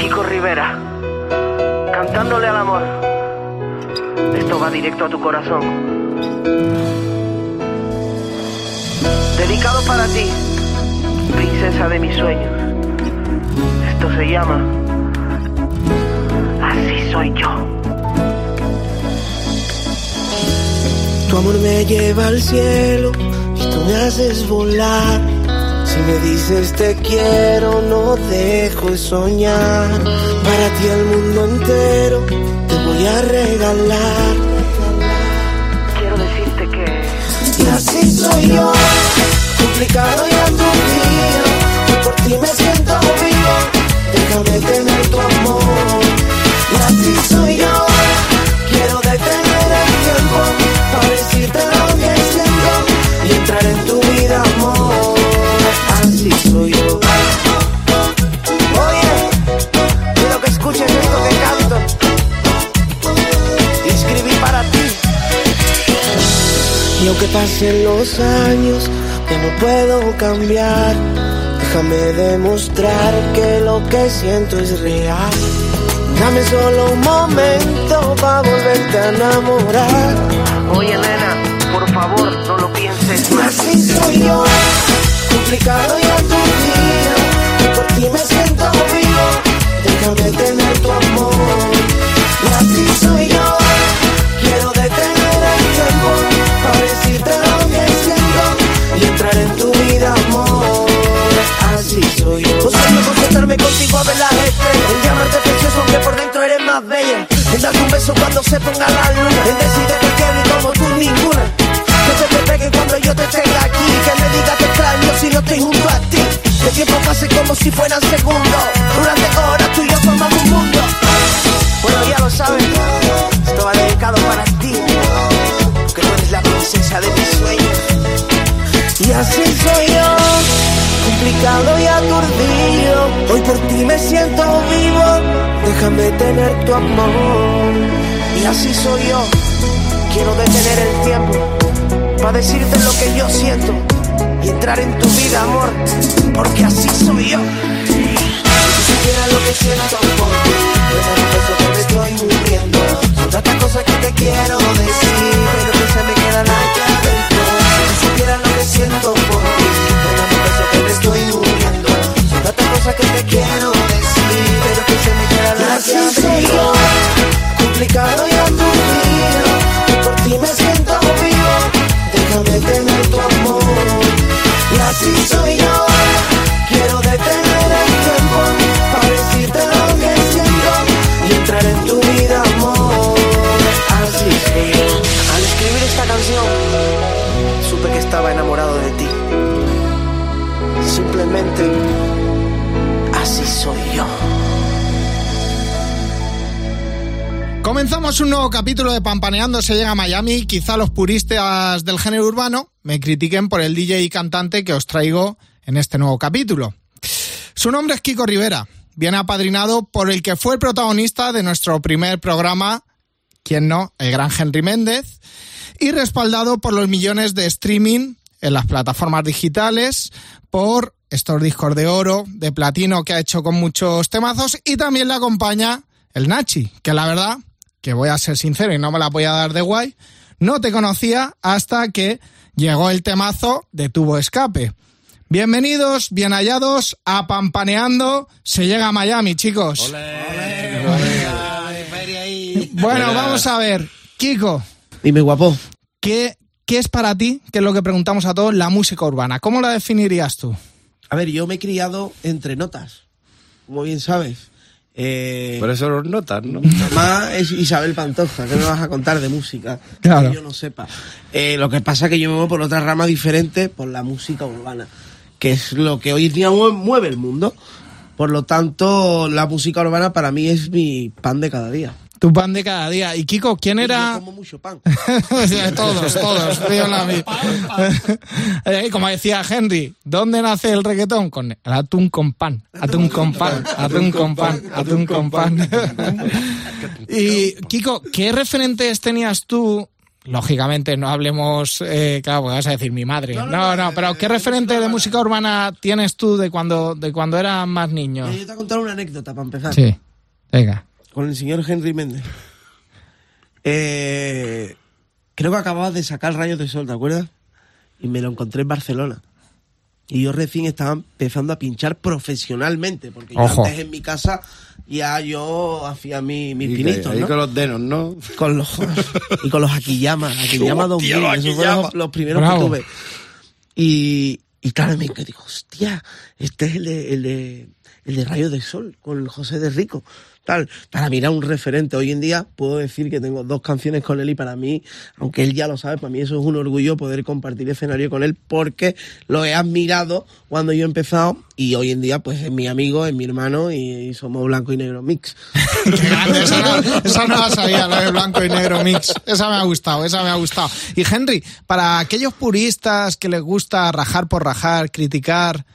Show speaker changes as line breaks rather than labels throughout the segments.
Kiko Rivera, cantándole al amor. Esto va directo a tu corazón. Dedicado para ti, princesa de mis sueños. Esto se llama Así soy yo.
Tu amor me lleva al cielo y tú me haces volar. Si me dices te quiero, no dejo de soñar. Para ti el mundo entero te voy a regalar.
Quiero decirte que
Y así soy yo, complicado y aturdido. Y por ti me siento vivo, déjame tener tu amor. Y así soy yo, quiero detener el tiempo para decirte lo que siento y entrar en tu vida, amor. Así soy yo. Oye, quiero que escuches esto que canto. Y escribí para ti. Y aunque pasen los años, ya no puedo cambiar. Déjame demostrar que lo que siento es real. Dame solo un momento para volverte a enamorar.
Oye, nena, por favor, no lo pienses más.
así soy yo, complicado y aturdido. Y por ti me siento vivo, déjame tener tu amor. Y así soy yo, quiero detener el tiempo para decirte lo que siento y entrar en tu vida, amor. Así soy yo. No sueño con sentarme contigo a ver las estrellas, en llamarte precioso aunque por dentro eres más bella. En darte un beso cuando se ponga la luna, en decirte que quiero y como tú ninguna. Que cuando yo te tenga aquí, que me diga te extraño si no estoy junto a ti. Que el tiempo pase como si fueran segundos, durante horas tú y yo formamos un mundo. Bueno, ya lo sabes, esto va dedicado para ti, que tú eres la princesa de mis sueños. Y así soy yo, complicado y aturdido. Hoy por ti me siento vivo, déjame tener tu amor. Y así soy yo, quiero detener el tiempo para decirte lo que yo siento y entrar en tu vida, amor, porque así soy yo. Si supieras lo que siento por ti, ves el beso que me estoy muriendo. Son tantas cosas que te quiero decir, pero que se me quedan aquí adentro. Si supieras lo que siento por ti, ves el beso que me estoy muriendo. Son tantas cosas que te quiero decir, pero que se me adentro. soy yo, complicado y déjame tener tu amor. Y así soy yo, quiero detener el tiempo para decirte lo que siento y entrar en tu vida, amor. Así soy yo. Al escribir esta canción, supe que estaba enamorado de ti. Simplemente,
Comenzamos un nuevo capítulo de Pampaneando se llega a Miami. Quizá los puristas del género urbano me critiquen por el DJ y cantante que os traigo en este nuevo capítulo. Su nombre es Kiko Rivera. Viene apadrinado por el que fue el protagonista de nuestro primer programa, quien no, el gran Henry Méndez, y respaldado por los millones de streaming en las plataformas digitales, por estos discos de oro, de platino que ha hecho con muchos temazos, y también le acompaña el Nachi, que la verdad, que voy a ser sincero y no me la voy a dar de guay, no te conocía hasta que llegó el temazo de Tubo Escape. Bienvenidos, bien hallados a Pampaneando, se llega a Miami, chicos. Bueno, vamos a ver, Kiko,
Dime, guapo.
¿qué, ¿qué es para ti, que es lo que preguntamos a todos, la música urbana? ¿Cómo la definirías tú?
A ver, yo me he criado entre notas, como bien sabes. Eh,
Por eso los notas, ¿no?
Mamá es Isabel Pantoja, ¿qué me vas a contar de música?
Claro.
Que yo no sepa. Eh, lo que pasa es que yo me voy por otra rama diferente, por la música urbana, que es lo que hoy día mue- mueve el mundo. Por lo tanto, la música urbana para mí es mi pan de cada día.
Tu pan de cada día. Y Kiko, ¿quién
Yo
era...?
como mucho pan.
todos, todos. Eh, Como decía Henry, ¿dónde nace el reggaetón? Con el atún con pan, atún con pan, atún con pan, atún con pan. y Kiko, ¿qué referentes tenías tú lógicamente no hablemos, eh, claro, porque vas a decir mi madre. No, no, pero ¿qué referente de música urbana tienes tú de cuando, de cuando eras más niño?
Yo te voy a contar una anécdota para empezar.
Sí, venga.
Con el señor Henry Méndez. Eh, creo que acababas de sacar Rayos de Sol, ¿te acuerdas? Y me lo encontré en Barcelona. Y yo recién estaba empezando a pinchar profesionalmente, porque yo
Ojo.
antes en mi casa ya yo hacía mi- mis
Y
pinitos, ¿no?
con los denos, ¿no?
Con los y con los Akiyama, Akiyama 2000,
los
esos fueron los, primeros
Bravo.
que tuve. Y, y claro, me digo, hostia, este es el de, el de, el de Rayo de Sol, con el José de Rico. Para era un referente. Hoy en día puedo decir que tengo dos canciones con él y para mí, aunque él ya lo sabe, para mí eso es un orgullo poder compartir escenario con él porque lo he admirado cuando yo he empezado y hoy en día pues es mi amigo, es mi hermano y, somos blanco y negro mix.
Grande, esa no, esa la sabía, la de blanco y negro mix. Esa me ha gustado, esa me ha gustado. Y Henry, para aquellos puristas que les gusta rajar por rajar, criticar,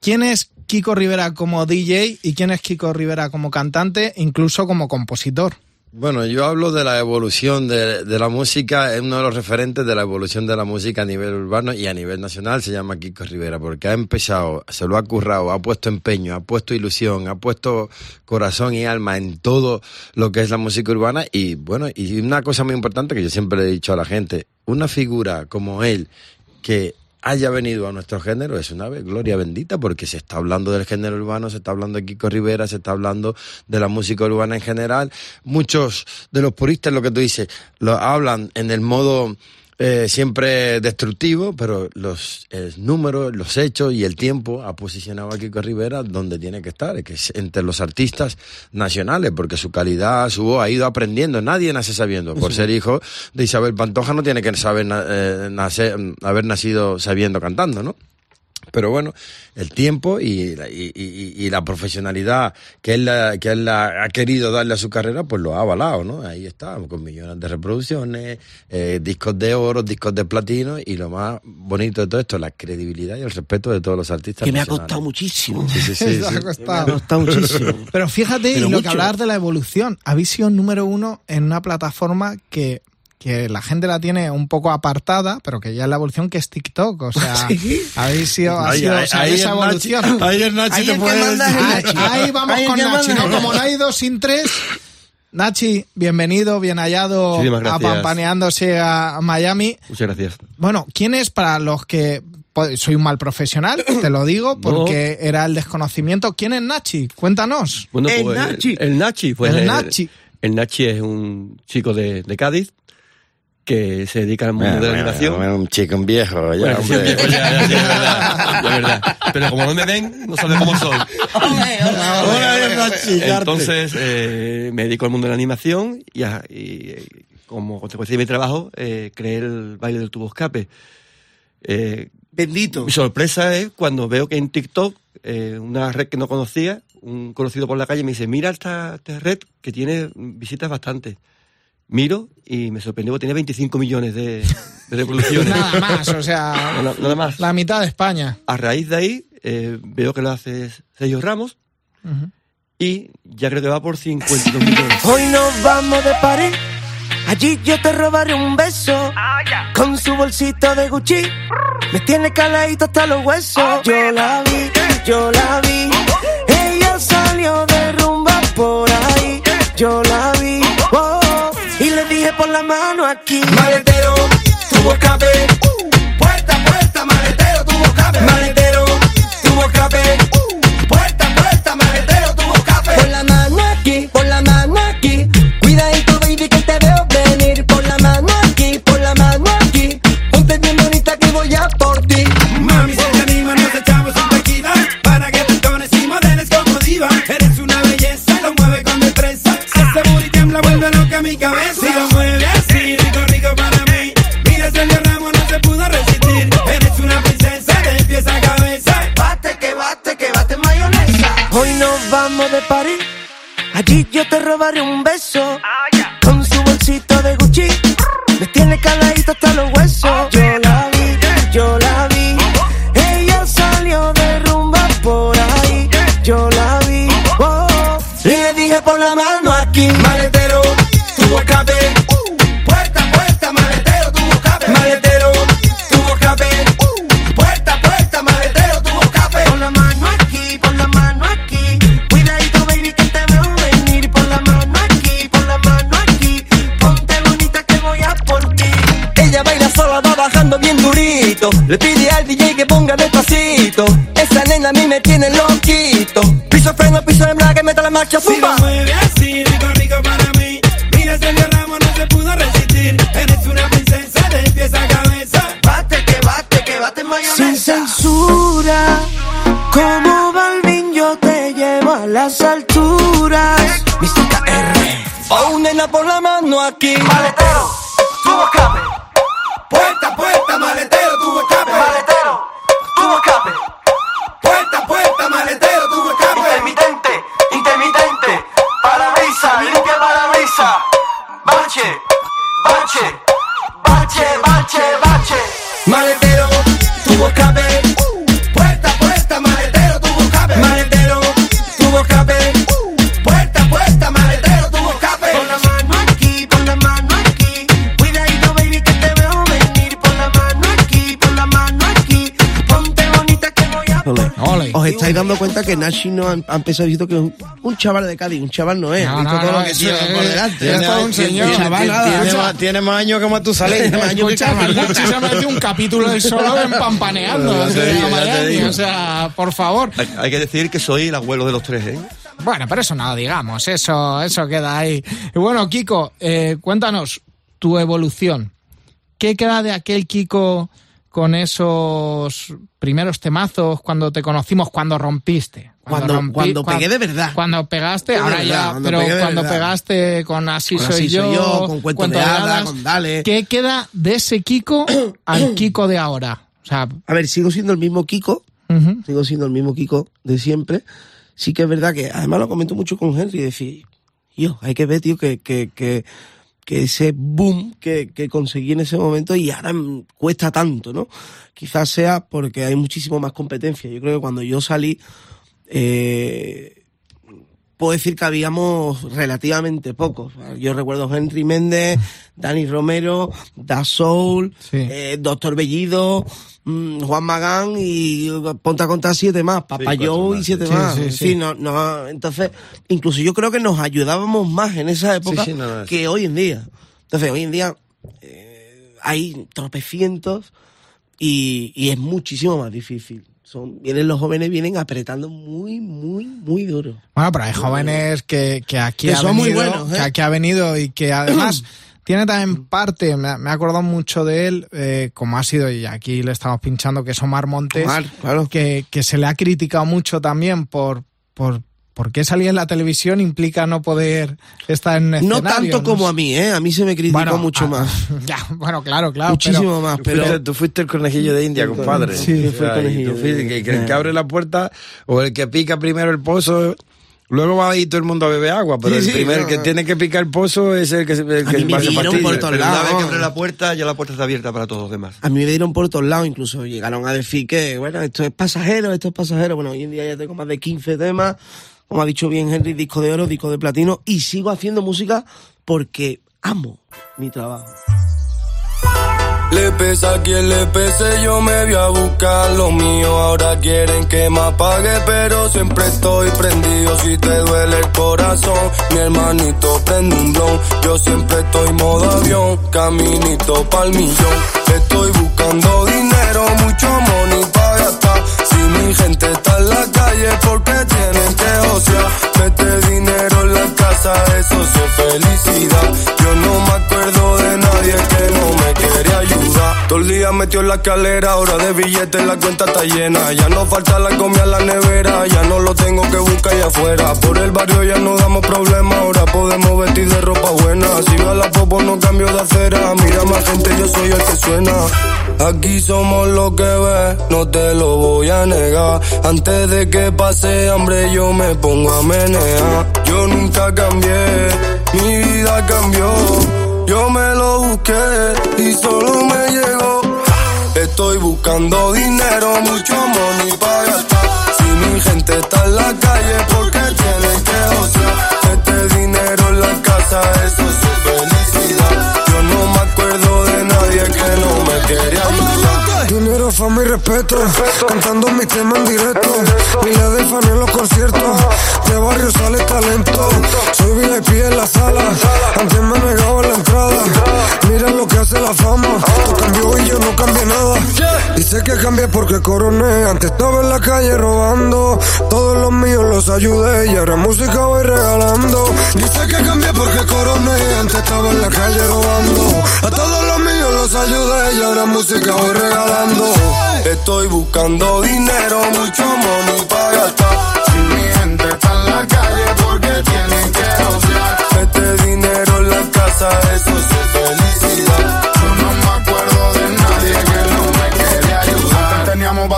¿quién es Kiko Rivera como DJ y quién es Kiko Rivera como cantante, incluso como compositor?
Bueno, yo hablo de la evolución de, de la música, es uno de los referentes de la evolución de la música a nivel urbano y a nivel nacional se llama Kiko Rivera, porque ha empezado, se lo ha currado, ha puesto empeño, ha puesto ilusión, ha puesto corazón y alma en todo lo que es la música urbana y bueno, y una cosa muy importante que yo siempre le he dicho a la gente, una figura como él que haya venido a nuestro género es una gloria bendita porque se está hablando del género urbano, se está hablando de Kiko Rivera, se está hablando de la música urbana en general. Muchos de los puristas, lo que tú dices, lo hablan en el modo eh, siempre destructivo, pero los números, los hechos y el tiempo ha posicionado a Kiko Rivera donde tiene que estar, que es entre los artistas nacionales, porque su calidad, su voz ha ido aprendiendo. Nadie nace sabiendo. Por ser hijo de Isabel Pantoja no tiene que saber eh, haber nacido sabiendo cantando, ¿no? Pero bueno, el tiempo y la, y, y- y la profesionalidad que él, la- que él la- ha querido darle a su carrera, pues lo ha avalado, ¿no? Ahí está, con millones de reproducciones, eh, discos de oro, discos de platino y lo más bonito de todo esto, la credibilidad y el respeto de todos los artistas.
Que me ha costado muchísimo.
Sí, sí, sí,
Eso
sí.
ha
Me ha
costado.
costado muchísimo.
Pero fíjate,
Pero
y lo
mucho.
que hablabas de la evolución, habéis sido número uno en una plataforma que, que la gente la tiene un poco apartada, pero que ya es la evolución que es TikTok. O sea,
Sí.
habéis sido, ha
Ahí-
sido
ahí-
o sea,
ahí
esa evolución.
ahí el Nachi
Ahí
te
el que
puede
manda es el
decir.
Ahí,
Nachi.
ahí vamos con Nachi,
manda
¿no?
es
Como no hay dos sin tres. Nachi, bienvenido, bien hallado
Muchísimas
a Miami.
Muchas gracias.
Bueno, ¿quién es para los que pues, soy un mal profesional? Te lo digo porque era el desconocimiento. ¿Quién es Nachi? Cuéntanos.
Bueno,
El
pues,
Nachi.
El Nachi. Pues,
El
eh,
Nachi.
El Nachi es un chico de, de Cádiz que se dedica al mundo de la animación.
bueno, un chico, un viejo, ya,
Bueno, sí,
hombre.
viejo, ya, ya, sí, es verdad, ya, es verdad. Pero como no me ven, no saben cómo soy. Entonces, eh, me dedico al mundo de la animación y, a- y, eh, como consecuencia de mi trabajo, eh, creé el baile del tubo escape. Eh,
Bendito.
Mi sorpresa es cuando veo que en TikTok, eh, una red que no conocía, un conocido por la calle me dice, mira esta, esta red que tiene visitas bastante. Miro y me sorprendió que tiene 25 millones de, de reproducciones.
Nada más, o sea,
Nada, nada más.
la mitad de España.
A raíz de ahí, eh, veo que lo hace Sergio Ramos
Ujú.
y ya creo que va por 52 millones.
Hoy nos vamos de pared. Allí yo te robaré un beso. Con su bolsito de Gucci. Me tiene caladito hasta los huesos. Yo la vi, yo la vi. Ella salió de rumba por ahí. Yo la vi. Mano aquí. Maletero, tuvo escape. Puerta, puerta, maletero, tuvo escape. Maletero, tuvo escape. Puerta, puerta, maletero, tuvo escape. Por la mano aquí, por la mano aquí. Cuidadito, baby, que te veo venir. Por la mano aquí, por la mano aquí. Ponte bien bonita que voy a por ti.
Mami, si te anima, nos echamos un tequila Para que te y modeles como diva Eres una belleza, lo mueve con destreza Ese booty tiembla, vuelve loca mi cabeza
Allí yo te robaré un beso. La
marcha,
Si lo mueve así, rico, rico para mí. Mira, Sergio Ramos no se pudo resistir. Eres una princesa de pies a cabeza.
Bate, que bate, que bate
Sin
mayonesa.
censura, como Balvin yo te llevo a las alturas.
Mr. KR. Oh, nena, por la mano aquí. Maletero, tuvo escape.
Puerta, puerta, maletero, tuvo escape.
Maletero, tuvo escape. Bache, bache, bache, bache, bache. Maletero,
Os estáis dando cuenta que Nashi no ha, ha empezado diciendo que es un, un chaval de Cádiz, un chaval no es.
No,
ha visto
no,
todo
no,
lo que
eso
lleva
es-
por delante.
es todo un señor.
Un chaval, nada,
tiene, más, tiene más años que Matusalén.
Tiene más años que chaval.
Marguchi se ha metido un capítulo del solo en Pampaneando.
Ya te
así,
digo,
a
ya te
Miami,
digo.
O sea, por favor.
Hay, hay que decir que soy el abuelo de los tres, ¿eh?
Bueno, pero eso no lo digamos, eso, eso queda ahí. Y bueno, Kiko, eh, cuéntanos tu evolución. ¿Qué queda de aquel Kiko con esos primeros temazos cuando te conocimos, cuando rompiste?
Cuando-
rompí-
cuando
cuan-
pegué de verdad.
Cuando pegaste,
De
ahora
verdad,
ya,
cuando
pero
de
cuando
verdad.
pegaste con Así,
Con
soy,
Así
yo,
Soy Yo, con Cuento de Hadas,
Hadas,
con Dale.
¿Qué queda de ese Kiko al Kiko de ahora? O sea,
A ver, sigo siendo el mismo Kiko, sigo siendo el mismo Kiko de siempre. Sí que es verdad que, además lo comento mucho con Henry, decir, yo, hay que ver, tío, que, que, que, que ese boom que, que conseguí en ese momento y ahora cuesta tanto, ¿no? Quizás sea porque hay muchísimo más competencia. Yo creo que cuando yo salí, eh, puedo decir que habíamos relativamente pocos. Yo recuerdo Henry Méndez, Dani Romero, Da Soul,
Sí.
eh, Doctor Bellido, mm, Juan Magán y ponte a contar siete más, Papá Joe y siete
sí.
más.
Sí,
no, no, entonces, incluso yo creo que nos ayudábamos más en esa época
sí, no, no, sí.
que hoy en día. Entonces, hoy en día eh, hay tropecientos y, y es muchísimo más difícil. Son, vienen los jóvenes, vienen apretando muy, muy, muy duro.
Bueno, pero hay jóvenes que, que aquí
Que
ha
son muy
venido,
buenos, ¿eh?
que aquí ha venido y que además tiene también parte, me, me he acordado mucho de él, eh, como ha sido, y aquí le estamos pinchando, que es Omar Montes,
Omar, claro.
que, que se le ha criticado mucho también por, por, porque salir en la televisión implica no poder estar en un
No
escenario,
tanto como a mí, ¿eh? A mí se me criticó
Bueno,
mucho
ah,
más.
Ya, bueno, claro, claro.
Muchísimo
pero-
más, pero...
fuiste, tú fuiste el conejillo de India, compadre.
Sí,
O
fue el
sea, y
conejillo
tú
de
fuiste-
India.
que, que el que abre la puerta o el que pica primero el pozo. Luego va a ir todo el mundo a beber agua, pero
Sí,
el
sí,
primer
no,
que
no.
tiene que picar el pozo es el que, se- el
A
que
mí me
a
dieron
pastilla.
por todos
Pero una
lados.
vez que abre la puerta, ya la puerta está abierta para todos los demás.
A mí me dieron por todos lados, incluso llegaron a decir que, bueno, esto es pasajero, esto es pasajero. Bueno, hoy en día ya tengo más de 15 temas, como ha dicho bien Henry, disco de oro, disco de platino, y sigo haciendo música porque amo mi trabajo.
Le pesa a quien le pese, yo me voy a buscar lo mío. Ahora quieren que me apague, pero siempre estoy prendido. Si te duele el corazón, mi hermanito prende un blon. Yo siempre estoy modo avión, caminito pa'l millón. Estoy buscando dinero, mucho money para gastar. Si mi gente está eso es felicidad. Yo no me acuerdo de nadie que no me quiere ayudar. Todo el día metió en la escalera, hora de billetes, la cuenta está llena. Ya no falta la comida en la nevera, ya no lo tengo que buscar allá afuera. Por el barrio ya no damos problemas, ahora podemos vestir de ropa buena. Si va la popo no cambio de acera, mira más gente, yo soy el que suena. Aquí somos lo que ves, no te lo voy a negar. Antes de que pase hambre yo me pongo a menear. Yo nunca cambié, mi vida cambió. Yo me lo busqué y solo me llegó. Estoy buscando dinero, mucho money para gastar. Si mi gente está en la calle, porque tienen que osear. Este dinero en la casa, eso es su felicidad. Yo no me acuerdo de nadie que no me
Dinero, fama y respeto, cantando mi tema en directo. Miles de fans en los conciertos, de barrio sale talento. Soy VIP en la sala, antes me negaba la entrada. Mira lo que hace la fama, tú cambió y yo no cambié nada. Dice que cambié porque coroné. Antes estaba en la calle robando. Todos los míos los ayudé y ahora música voy regalando. Dice que cambié porque coroné. Antes estaba en la calle robando. A todos los míos los ayudé y ahora música voy regalando.
Estoy buscando dinero, mucho money para gastar. Si mi gente está en la calle porque tienen que rociar. Mete dinero en la casa, eso es felicidad.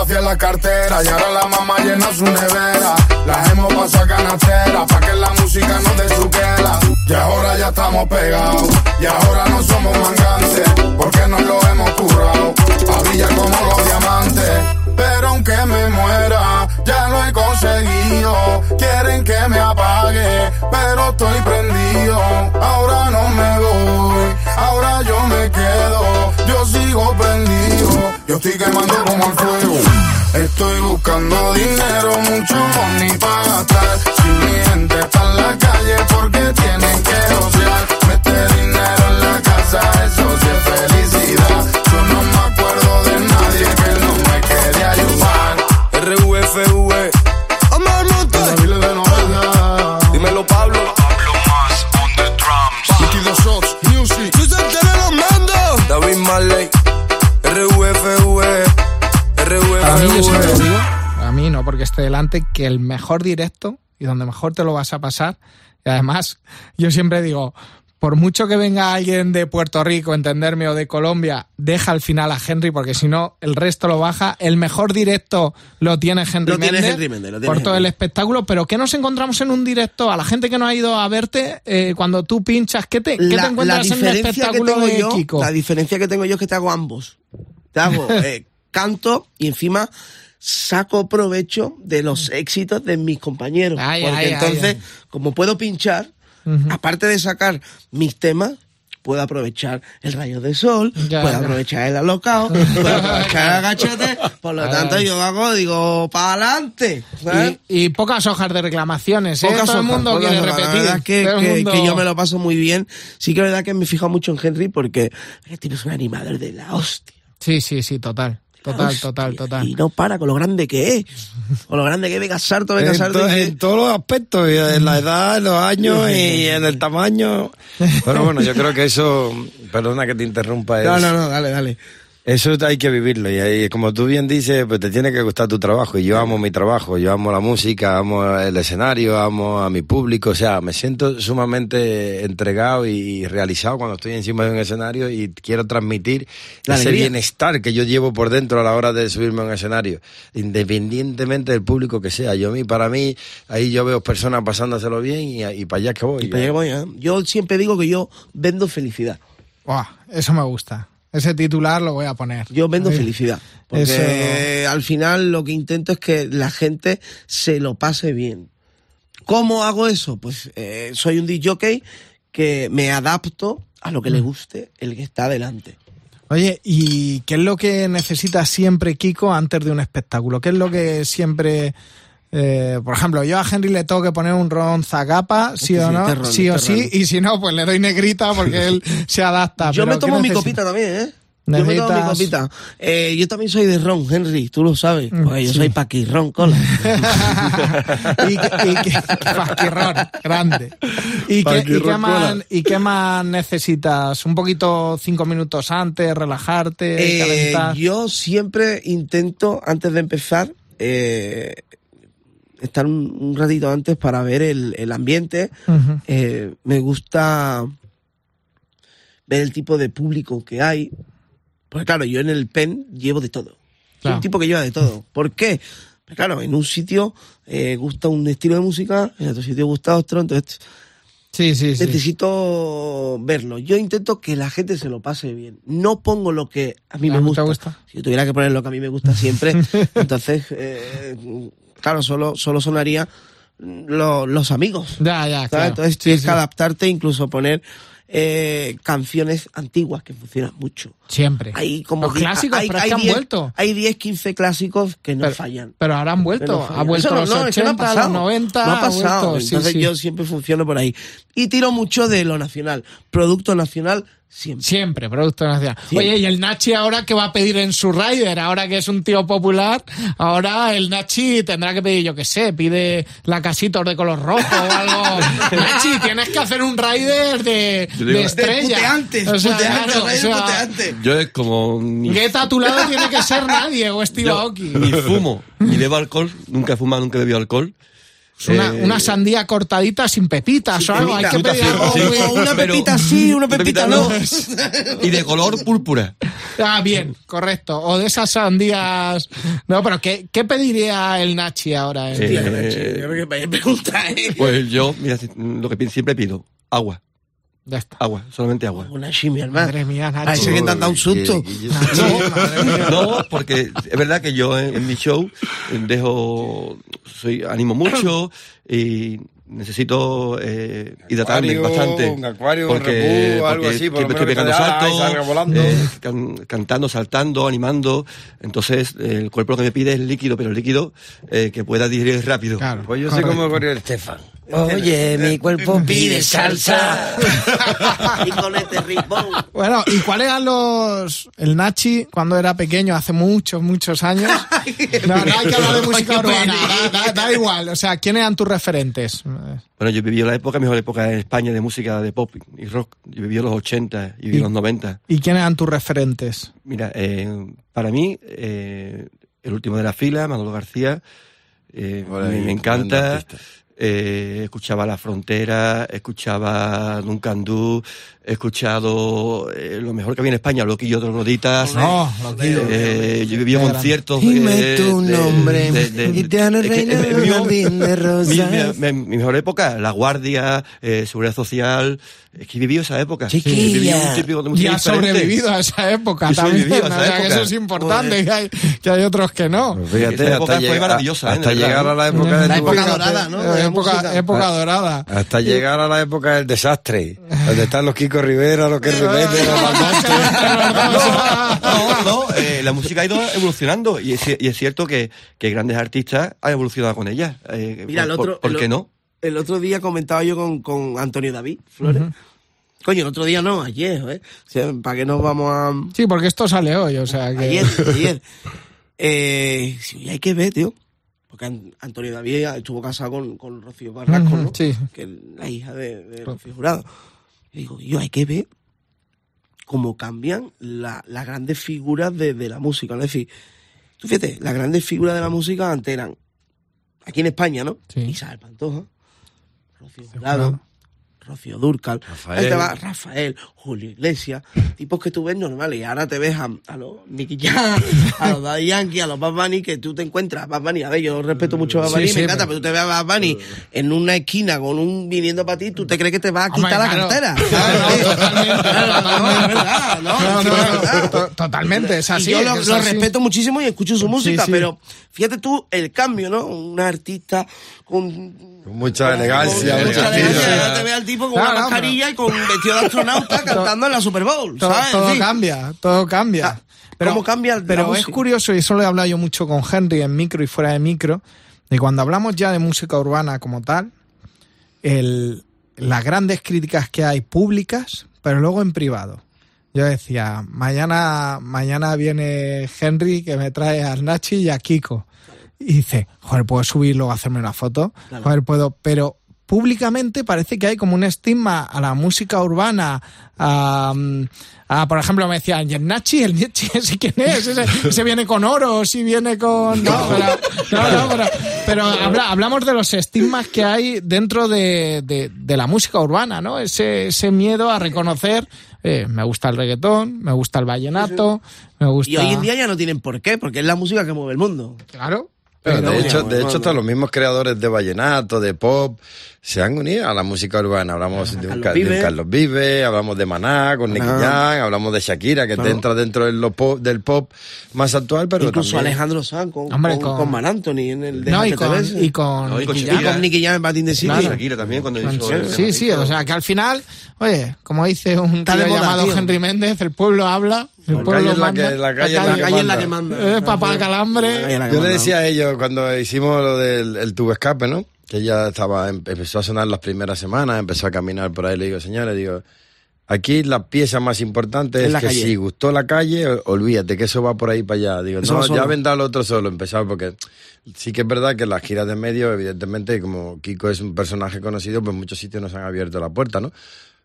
Vacía la cartera y ahora la mamá llena su nevera. Las hemos pasado a canastera pa' que la música no dé su quela. Y ahora ya estamos pegados y ahora no somos mangantes porque nos lo hemos currado. A brillar como los diamantes. Pero aunque me muera, ya lo he conseguido. Quieren que me apague, pero estoy prendido. Ahora no me voy, ahora yo me quedo. Yo sigo prendido, yo estoy quemando como el fuego. Estoy buscando dinero, mucho money para gastar. Si mi gente está en la calle, porque tienen que
el mejor directo y donde mejor te lo vas a pasar. Y además, yo siempre digo, por mucho que venga alguien de Puerto Rico, entenderme, o de Colombia, deja al final a Henry, porque si no, el resto lo baja. El mejor directo lo tiene Henry
Lo tiene
Méndez
Henry Méndez, lo tiene
por todo el espectáculo. Pero ¿qué nos encontramos en un directo? A la gente que no ha ido a verte, eh, cuando tú pinchas, ¿qué te, qué te encuentras en el
diferencia que
espectáculo
tengo
de
yo,
Kiko?
la diferencia que tengo yo es que te hago ambos. Te hago eh, canto y encima saco provecho de los éxitos de mis compañeros.
Ay,
porque
ay,
entonces,
ay.
como puedo pinchar, aparte de sacar mis temas, puedo aprovechar el rayo de sol,
Ya,
puedo
ya.
aprovechar el alocado, puedo aprovechar el agachete, por lo tanto yo hago, digo, para adelante.
Y, y pocas hojas de reclamaciones, ¿eh?
Pocas
Todo el mundo
pocas
quiere
hojas. La verdad es que, que-
mundo-
que yo me lo paso muy bien. Sí que es verdad que me fijo mucho en Henry porque tienes un animador de la hostia.
Sí, sí, sí, total. Total,
Hostia,
total, total.
Y no para con lo grande que es. Con lo grande que es, venga sarto, venga
En,
sarto.
to-
y-
en todos los aspectos, y en la edad, en los años y en el tamaño. Pero bueno, yo creo que eso, perdona que te interrumpa,
No,
es-
no, no, dale, dale.
Eso hay que vivirlo. Y ahí, como tú bien dices, pues te tiene que gustar tu trabajo. Y yo amo mi trabajo, yo amo la música, amo el escenario, amo a mi público. O sea, me siento sumamente entregado y realizado cuando estoy encima de un escenario y quiero transmitir
La
ese
alegría.
bienestar que yo llevo por dentro a la hora de subirme a un escenario, independientemente del público que sea. Yo, a mí, para mí, ahí yo veo personas pasándoselo bien y, y para allá que voy.
Y para allá voy, ¿eh? Yo siempre digo que yo vendo felicidad.
Eso me gusta. Ese titular lo voy a poner.
Yo vendo felicidad. Porque
Eso-
al final lo que intento es que la gente se lo pase bien. ¿Cómo hago eso? Pues eh, soy un DJ que me adapto a lo que
Mm.
le guste el que está delante.
Oye, ¿y qué es lo que necesita siempre Kiko antes de un espectáculo? ¿Qué es lo que siempre... eh, por ejemplo, yo a Henry le tengo que poner un ron zacapa, sí
Este
o no,
este
sí o
este
sí,
ron.
y si no, pues le doy negrita porque él se adapta.
Yo
Pero
me tomo
¿qué
mi copita también, ¿eh? Yo me tomo mi copita. Eh, yo también soy de ron, Henry, tú lo sabes.
Mm,
Porque yo
sí.
soy paquirrón, cola.
y, y Pasquirrón, grande. ¿Y qué, y, qué
Pasquirrón
más,
cola.
¿Y qué más necesitas? ¿Un poquito cinco minutos antes, relajarte,
Eh,
calentar?
yo siempre intento, antes de empezar, eh, estar un, un ratito antes para ver el, el ambiente. Eh, me gusta ver el tipo de público que hay. Porque claro, yo en el PEN llevo de todo. Soy un tipo que lleva de todo. ¿Por qué? Porque claro, en un sitio eh, gusta un estilo de música, en otro sitio gusta otro, entonces
Sí, sí, sí.
necesito verlo. Yo intento que la gente se lo pase bien. No pongo lo que a mí
¿A
me gusta.
gusta?
Si yo tuviera que poner lo que a mí me gusta siempre, entonces, eh, claro, solo, solo sonaría lo- los amigos.
Ya, ya, claro.
Entonces
Sí,
tienes
sí.
que adaptarte, incluso poner eh, canciones antiguas que funcionan mucho.
Siempre.
Hay como
Los clásicos,
hay,
pero es
hay
que han
10
vuelto.
Hay 10, 15 clásicos que no
Pero-
fallan.
Pero ahora han vuelto.
no
ha vuelto
no,
los
no, eso no ha
80, los
pasado.
90.
No ha pasado.
vuelto, sí,
Entonces
sí.
yo siempre funciono por ahí. Y tiro mucho de lo nacional. Producto nacional, siempre.
Siempre, producto nacional.
Siempre.
Oye, y el Nachi ahora que va a pedir en su rider, ahora que es un tío popular, ahora el Nachi tendrá que pedir, yo qué sé, pide la casitos de color rojo o algo. Nachi, tienes que hacer un rider de,
digo-
de
De
estrella.
puteantes,
O sea,
puteantes,
claro, o
rider
sea,
puteantes.
Yo es como ni,
Guetta a tu lado tiene que ser nadie, o Steve Aoki.
ni fumo, ni bebo alcohol, nunca he fumado, nunca he bebido alcohol.
Es Una,
Eh,
una sandía cortadita sin pepitas o algo. Hay que pedir algo
sí.
una
Pero-
pepita sí, una pepita no.
Y de color púrpura.
Ah, bien, correcto. O de esas sandías. No, pero ¿qué, qué pediría el Nachi ahora?
Eh,
pregunta, ¿eh?
pues yo, mira, lo que siempre pido, agua,
Ya está.
agua, solamente agua.
Una chimia, hermano.
Madre mía, Nachi.
Parece que te han dado un susto.
No, porque es verdad que yo en, en mi show dejo, soy, animo mucho y necesito eh, hidratarme
Acuario,
bastante.
un acuario, un
porque,
rebú, algo
porque
así, por
estoy pegando
y
saltos, eh, can- cantando, saltando, animando. Entonces el cuerpo lo que me pide es líquido, pero líquido eh, que pueda digerir rápido.
Claro.
Pues yo sé
Correcto.
cómo corrió el Estefan.
Oye, mi cuerpo pide salsa. y con este ritmo.
Bueno, ¿y cuáles eran los. El Nachi, cuando era pequeño, hace muchos, muchos años? No, no hay que hablar de música urbana, da, da- da igual. O sea, ¿quiénes eran tus referentes?
Bueno, yo viví la época, mejor época en España de música de pop y rock. Yo viví los 80 y viví
Y-
los 90.
¿Y quiénes eran tus referentes?
Mira, eh, para mí, eh, el último de la fila, Manolo García, eh, me, encanta.
artista.
Eh, escuchaba La Frontera, escuchaba Nuncandú, he escuchado eh, lo mejor que había en España, Loquillo Trogloditas.
No, Loquillo.
Eh, yo he vivido
Qué gran.
conciertos.
Dime
eh,
tu
de-
nombre
de- de- que,
reina
eh,
jardín de
mi,
rosas.
mi- mi mejor época, La Guardia, eh, Seguridad Social. Es que he vivido esa época.
Chiquilla.
He vivido un de
Y has sobrevivido a esa época también.
a esa
o sea, que eso es importante,
Joder.
que hay, que hay otros que no.
Pues Fíjate,
Esa época
hasta,
fue
llega-
maravillosa, ¿eh?
hasta
De verdad,
llegar a
¿eh?
la época de
La
tu-
época dorada, ¿no? De la
época, época dorada.
Hasta llegar a la época del desastre, donde están los Kiko Rivera, los que Rivete, los Balmonte.
No, no, eh, la música ha ido evolucionando y es, y es cierto que, que grandes artistas han evolucionado con ella. Eh,
Mira, el
por-
otro.
¿Por,
el
qué no?
El otro día comentaba yo con, con Antonio David Flores. Coño, el otro día no, ayer, ¿eh? O sea, ¿para qué nos vamos a.
Sí, porque esto sale hoy, o sea que...
Ayer, ayer. Eh, sí, hay que ver, tío. Porque An- Antonio David estuvo casado con, con Rocío Barrasco, ¿no?
sí.
Que es la hija de, de Rocío Jurado. Y digo, yo hay que ver cómo cambian la- las grandes figuras de, de la música. ¿no? Es decir, tú fíjate, las grandes figuras de la música antes eran, aquí en España, ¿no?
Sí.
Isabel Pantoja, Rocío Jurado, Rocío Durcal,
Rafael.
ahí te va Rafael, Julio Iglesias, tipos que tú ves normales, y ahora te ves a, a los Nicky Jam, a los Daddy Yankee, a los Bad Bunny, que tú te encuentras, Bad Bunny, a ver, yo respeto mucho a Bad Bunny,
sí,
me encanta,
pero-
pero tú te ves a Bad Bunny en una esquina con un viniendo para ti, tú te crees que te va a
Hombre,
quitar la
claro.
cartera.
Claro, no, totalmente,
Claro, no, es
así.
y yo lo,
es
lo
así.
respeto muchísimo y escucho su música,
sí.
pero fíjate tú el cambio, ¿no? Un artista con
Con mucha elegancia,
con
mucha
elegancia, ahora te ve al tipo con
Claro,
una
no,
mascarilla y con vestido de astronauta cantando en la Super Bowl,
todo,
¿sabes?
todo cambia, todo cambia.
Ah, ¿cómo cambia
Pero es curioso, y eso lo he hablado yo mucho con Henry en micro y fuera de micro, de cuando hablamos ya de música urbana como tal, el, las grandes críticas que hay públicas, pero luego en privado. Yo decía, mañana, mañana viene Henry que me trae a Nachi y a Kiko. Y dice, joder, puedo subirlo o hacerme una foto. Joder, puedo, pero públicamente parece que hay como un estigma a la música urbana, a, mm, a, por ejemplo, me decían, ¿y el Nachi? ¿El Nachi ese quién es? Ese, ese viene con oro, si viene con... No, pero, no, no, pero, pero habla- hablamos de los estigmas que hay dentro de, de- de la música urbana, ¿no? Ese, ese miedo a reconocer, eh, me gusta el reggaetón, me gusta el vallenato, me gusta...
Y hoy en día ya no tienen por qué, porque es la música que mueve el mundo.
Claro.
Pero
Pero-
de hecho, de hecho, hasta los mismos creadores de vallenato, de pop, se han unido a la música urbana. Hablamos de un,
Carlos
Ca- de un
Vives.
Carlos Vives, hablamos de Maná con Nicky. Jam, hablamos de Shakira, que
Claro.
entra dentro del, lo pop, del pop más actual, pero
Incluso
también-
Alejandro Sanz con,
Hombre,
con,
con-
con Mar Anthony en el de
No, y con, y con,
No, y con
Nicky
Y
Jam.
con Nicky Jam en Patín de City.
Claro.
Shakira también cuando
Con-
hizo el
sí, sí, o sea que al final, oye, como dice un
moda,
llamado
tío.
Henry Méndez, el pueblo habla,
La calle es la que- la calle
La
que
calle es la
manda.
que manda.
Eh, papá calambre.
La
Yo le decía a ellos cuando hicimos lo del el tubo escape, ¿no? Que ya estaba, em- empezó a sonar las primeras semanas, empezó a caminar por ahí, le digo, señores, digo, aquí la pieza más importante
Es
que
calle.
si gustó la calle, olvídate que eso va por ahí para allá. Digo,
Eso
no, ya vendrá el otro solo, empezar porque sí que es verdad que las giras de medio, evidentemente, como Kiko es un personaje conocido, pues muchos sitios nos han abierto la puerta, ¿no?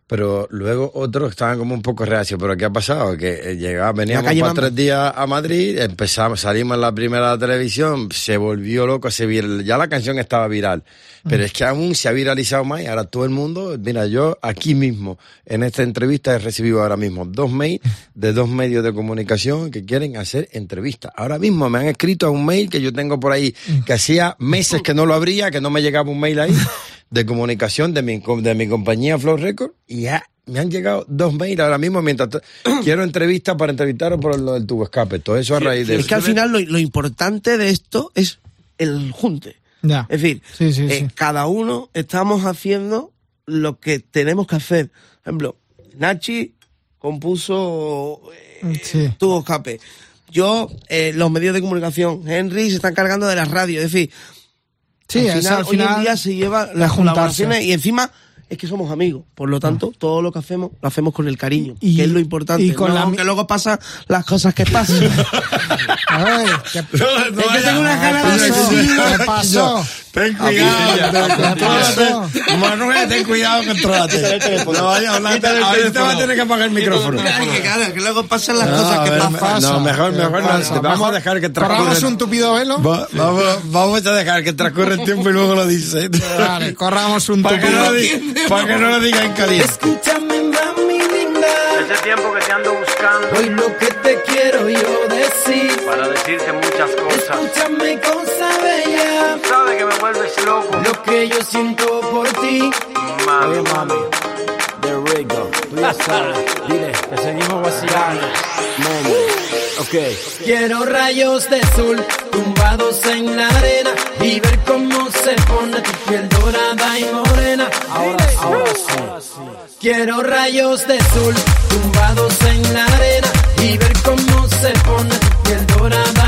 Pero luego otros estaban como un poco reacios. ¿Pero qué ha pasado? Que eh, llegaba, veníamos para tres días a Madrid, empezamos, salimos en la primera televisión, se volvió loco, se vir- ya la canción estaba viral. Pero es que aún se ha viralizado más y ahora todo el mundo, mira, yo aquí mismo, en esta entrevista he recibido ahora mismo dos mails de dos medios de comunicación que quieren hacer entrevistas. Ahora mismo me han escrito a un mail que yo tengo por ahí, que hacía meses que no lo abría, que no me llegaba un mail ahí, de comunicación de mi, com- de mi compañía Flow Record, y ya me han llegado dos mails ahora mismo mientras quiero entrevistas para entrevistaros por lo del tubo escape. Todo eso a raíz de
Es que al final lo, lo importante de esto es el junte.
Ya.
Es decir,
Sí, sí,
eh,
sí.
cada uno estamos haciendo lo que tenemos que hacer. Por ejemplo, Nachi compuso eh,
Sí.
Tuvo escape. Yo, eh, los medios de comunicación, Henry se están cargando de la radio. Es decir,
Sí,
al final,
al
hoy en día se lleva las
juntarse.
colaboraciones y encima es que somos amigos. Por lo tanto, todo lo que hacemos lo hacemos con el cariño,
Y-
que es lo importante.
y con
no
la
que luego pasan las cosas que pasan.
A ver, ¿qué,
es que tengo una ganas de.
¿Qué pasó?
Ten
¿Qué pasó?
Manuel, ten cuidado, contrólate. No vaya a hablar. Ahorita va a tener que apagar el micrófono.
Ay, que claro, que luego pasan las
No,
cosas que pasan.
pasa?
No, mejor,
¿Qué
mejor no. Vamos a dejar que
corramos
transcurra.
un tupido velo.
Va- Vamos, a dejar que transcurra el tiempo y luego lo dice.
Vale, corramos un
que no
tupido
lo diga- para que no lo diga en caliente.
Escúchame, mami linda.
Ese tiempo que te ando buscando
Hoy lo que te quiero yo decir.
para decirte muchas cosas.
Escúchame, cosa bella.
Sabes que me vuelves loco,
Lo que yo siento por ti.
mami, mami.
De Rigo, tú ya sabes, dile, que seguimos vacilando. Mami,
Quiero rayos de sol tumbados en la arena y ver cómo se pone tu piel dorada y morena.
Ahora, ahora sí.
Quiero rayos de sol tumbados en la arena y ver cómo se pone tu piel dorada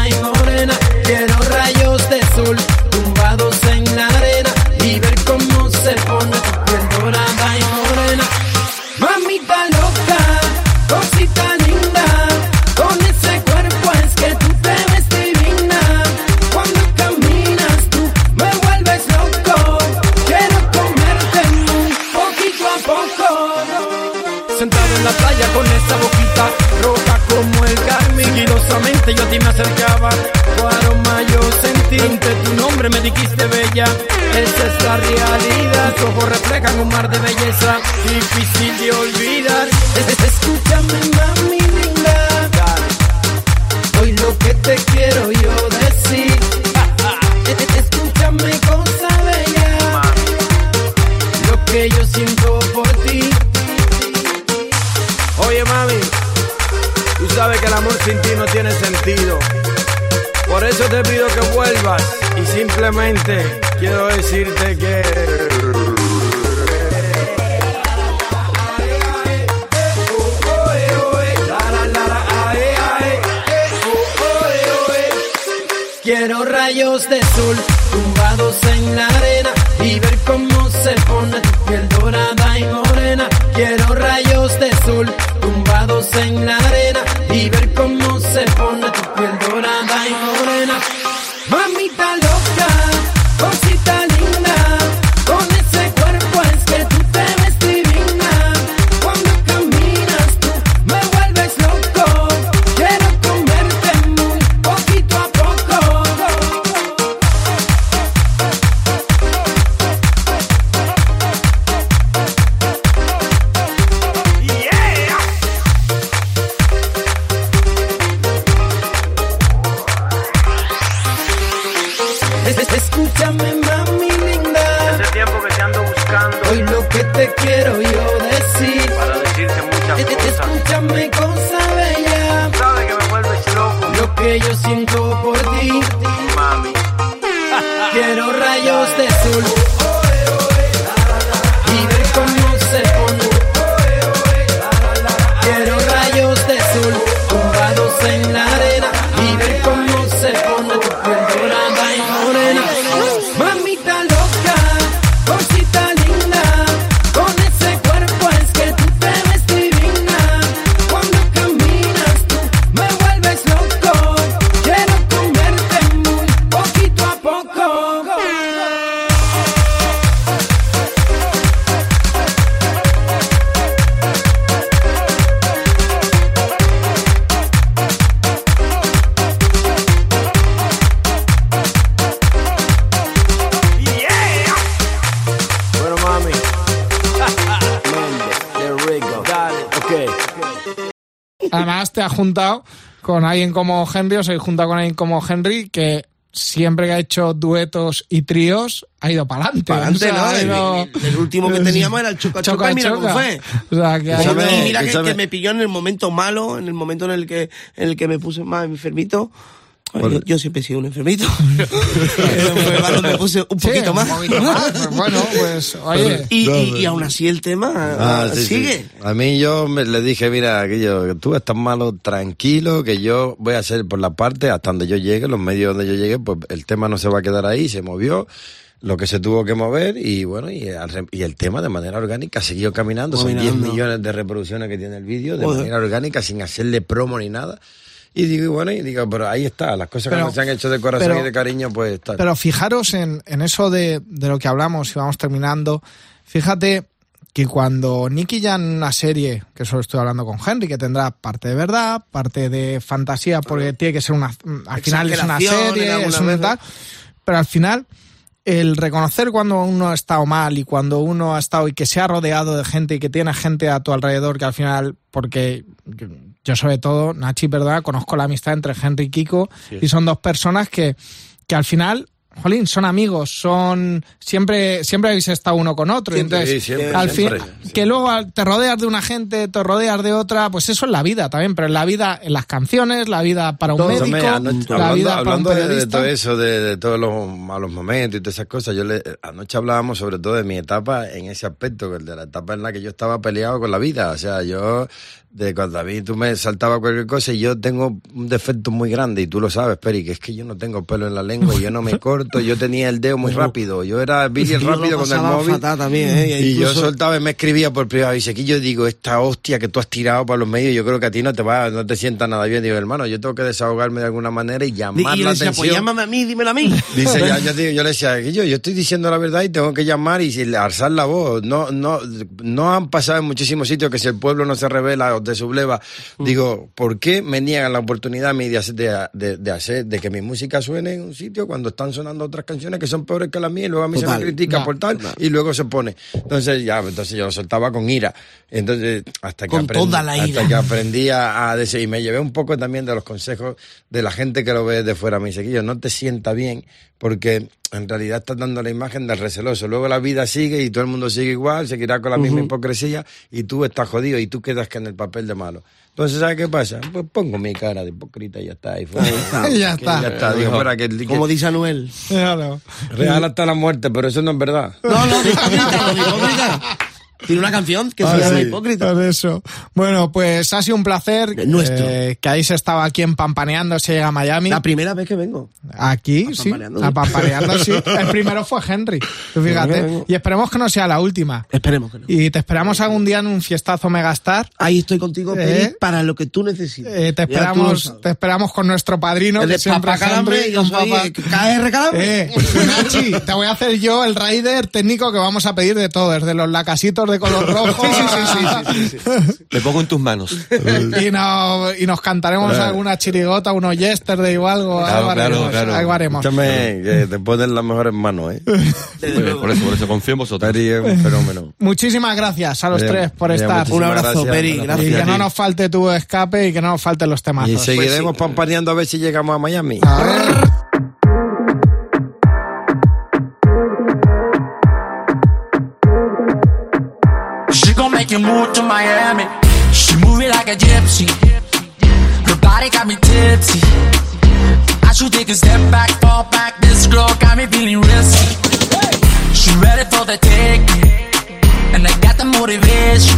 carmín, sigilosamente yo a ti me acercaba, tu aroma yo sentí, ante tu nombre me dijiste bella, esa es la realidad, tus ojos reflejan un mar de belleza, difícil de olvidar, Es- es- escúchame mami linda, hoy lo que te quiero yo
Te pido que vuelvas y simplemente quiero decirte que...
Quiero rayos de sol tumbados en la arena y ver cómo se pone tu piel dorada y morena. Quiero rayos de sol tumbados en la arena y ver cómo
Además, te has juntado con alguien como Henry, os habéis juntado con alguien como Henry, que siempre que ha hecho duetos y tríos ha ido para adelante.
Para adelante, ¿no? El, el último que teníamos era el Choca Choca,
Choca,
y mira
Choca.
cómo fue.
O sea, que ha
Y
ido-
mira que, que me pilló en el momento malo, en el momento en el que, en el que me puse más enfermito. Yo, yo siempre he sido un enfermito. Pero me puse un
Sí,
poquito
un
más.
poquito más, pues bueno, pues, oye.
Y, y, y aún así el tema
Ah, sí,
sigue.
sí. A mí yo me- le dije, mira, aquello, que tú estás malo, tranquilo, que yo voy a hacer por la parte hasta donde yo llegue, los medios donde yo llegue, pues el tema no se va a quedar ahí, se movió lo que se tuvo que mover y bueno, y, al re- y el tema de manera orgánica siguió caminando, son 10
Caminando.
millones de reproducciones que tiene el vídeo de manera orgánica sin hacerle promo ni nada. Y digo, y bueno, y digo, pero ahí está, las cosas
Pero-
que se han hecho de corazón
pero-
y de cariño, pues está.
Pero fijaros en, en eso de, de lo que hablamos y vamos terminando. Fíjate que cuando Nicky ya en una serie, que solo estoy hablando con Henry, que tendrá parte de verdad, parte de fantasía, porque tiene que ser una. Al final es una serie, es un tal. Pero al final, el reconocer cuando uno ha estado mal y cuando uno ha estado y que se ha rodeado de gente y que tiene gente a tu alrededor que al final, porque yo sobre todo, Nachi, ¿verdad? Conozco la amistad entre Henry y Kiko y son dos personas que, que al final, jolín, son amigos, son siempre siempre habéis estado uno con otro.
Siempre,
entonces,
sí, siempre,
al fin,
siempre,
que luego te rodeas de una gente, te rodeas de otra, pues eso es la vida también, pero en la vida, en las canciones, la vida para un
Todo,
médico,
hombre, anoche-
la
hablando,
vida para un
hablando de, de
periodista.
todo eso, de, de todos los malos momentos y todas esas cosas, yo le, anoche hablábamos sobre todo de mi etapa en ese aspecto, de la etapa en la que yo estaba peleado con la vida. O sea, yo, de cuando a mí tú me saltaba cualquier cosa y yo tengo un defecto muy grande y tú lo sabes, Peri, que es que yo no tengo pelo en la lengua y yo no me corto, yo tenía el dedo muy rápido, yo era Billy el rápido con el móvil.
también, ¿eh?
Y yo soltaba y me escribía por privado. Y aquí yo digo, esta hostia que tú has tirado para los medios, yo creo que a ti no te va, no te sienta nada bien. Digo, hermano, yo tengo que desahogarme de alguna manera y
Y
llamar
yo
la
decía,
atención.
pues llámame a mí, dímelo a mí.
Dice, ya, yo, digo, yo le decía, yo, yo estoy diciendo la verdad y tengo que llamar y alzar la voz. No, no, no han pasado en muchísimos sitios que si el pueblo no se revela o te subleva,
Mm.
digo, ¿por qué me niegan la oportunidad a mí de, de- de hacer, de que mi música suene en un sitio cuando están sonando otras canciones que son peores que las mías y luego a mí se me critica por tal y luego se pone. Entonces ya, entonces yo lo soltaba con ira. Entonces, hasta que
Con
aprendí,
toda la ira.
hasta que aprendí a, a dese- y me llevé un poco también de los consejos de la gente que lo ve de fuera. Me dice que yo no te sienta bien porque en realidad estás dando la imagen del receloso. Luego la vida sigue y todo el mundo sigue igual, seguirá con la misma hipocresía y tú estás jodido y tú quedas que en el papel de malo. Entonces, ¿sabes qué pasa? Pues pongo mi cara de hipócrita y ya está. Y fuera.
Y ya
Que
está.
Ya está. Digo, fuera, que, que
Como dice Anuel.
Real hasta la muerte, pero eso no es verdad.
No, no, hipócrita, hipócrita. Tiene una canción que se
Ah,
llama
sí,
Hipócrita.
por eso. Bueno, pues ha sido un placer
Nuestro.
eh, que habéis estado aquí en Pampaneando, se llega a Miami.
La primera vez que vengo.
Aquí,
A
sí. A Pampaneando, sí. El primero fue Henry. Tú fíjate. Y esperemos que no sea la última.
Esperemos que no.
Y te esperamos algún día en un fiestazo Megastar.
Ahí estoy contigo,
¿Eh?
Para lo que tú necesites.
Eh, te esperamos, te esperamos con nuestro padrino.
El
que siempre
Papá Calambre, yo soy eh, KR Calambre.
Eh, Nachi, te voy a hacer yo el rider técnico que vamos a pedir de todo, desde los lacasitos de color rojo.
Me pongo en tus manos.
y, no- y nos cantaremos
Claro.
alguna chirigota, unos yesterday o algo.
Claro,
algo
claro,
algo haremos.
Escúchame, que te ponen las mejores manos, ¿eh?
Muy bien, por eso, por eso confío en vosotros.
Peri es un fenómeno.
Muchísimas gracias a los
Bien,
tres por estar.
Un abrazo,
gracias.
Peri,
Y
gracias.
que no nos falte tu escape y que no nos falten los temazos.
Y seguiremos pampaneando a ver si llegamos a Miami.
A ver.
Make you move to Miami. She move it like a gypsy. Her body got me tipsy. I should take a step back, fall back. This girl got me feeling risky. She ready for the taking, and I got the motivation.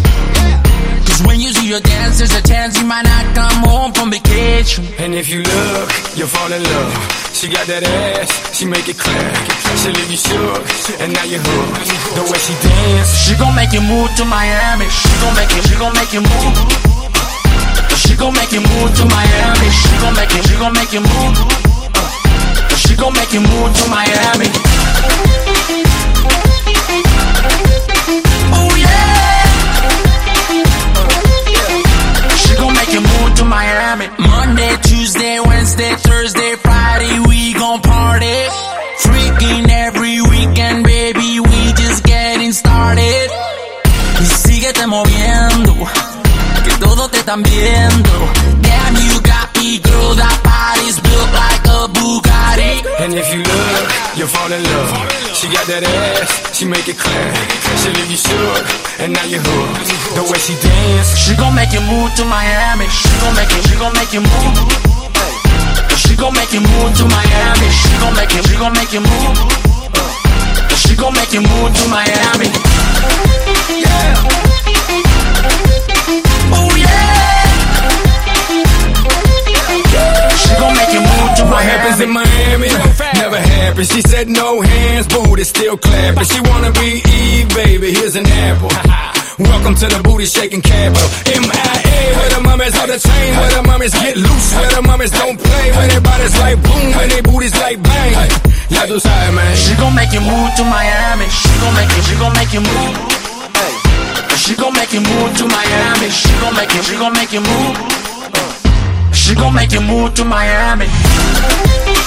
Cause when you see her dance, there's a chance you might not come home from vacation.
And if you look, you'll fall in love. She got that ass, she make it clap. She leave you shook, and now you're hooked. The way she dance,
She gon' make you move to Miami. She gon' make you, she gon' make you move. She gon' make you move to Miami. She gon' make you, she gon' make you move. She gon' make you move to Miami. Oh yeah. She gon' make you move to Miami. Monday, Tuesday, Wednesday, Thursday, Friday we gon' party. Freaking every weekend, baby, we just getting started. Y síguete moviendo, que todo te están viendo. Damn, you got me, girl, that body's built like a Bugatti.
And if you look, you'll fall in love. She got that ass, she make it clear. She leave you shook, and now you're hooked. The way she dance,
she gon' make you move to Miami. She gon' make you, she gon' make you move. She gon' make you move to Miami. She gon' make you, she gon' make you move. She gon' make you move to Miami. Yeah. Oh yeah. She gon' make you move to
What happens in
Miami.
Miami never happens. She said no hands, booty still clapping. She wanna be Eve, baby. Here's an apple. Welcome to the booty shaking capital. MIA, where the mummies on the chain, where the mummies get loose, where the mummies don't play, where their bodies like boom, where their booties like bang. Ya tú sabes, man.
She gon' make you move to Miami. She gon' make you, she gon' make you move. She gon' make you move to Miami. She gon' make you, she gon' make you move. She gon' make you move to Miami.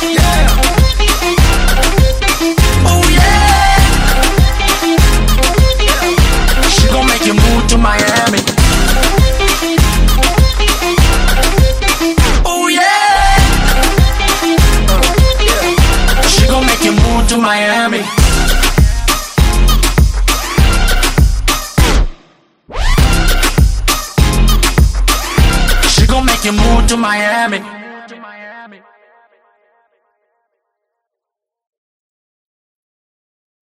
Yeah. Make you move to Miami. Oh yeah. She gon' make you move to Miami. She gon' make you move to Miami.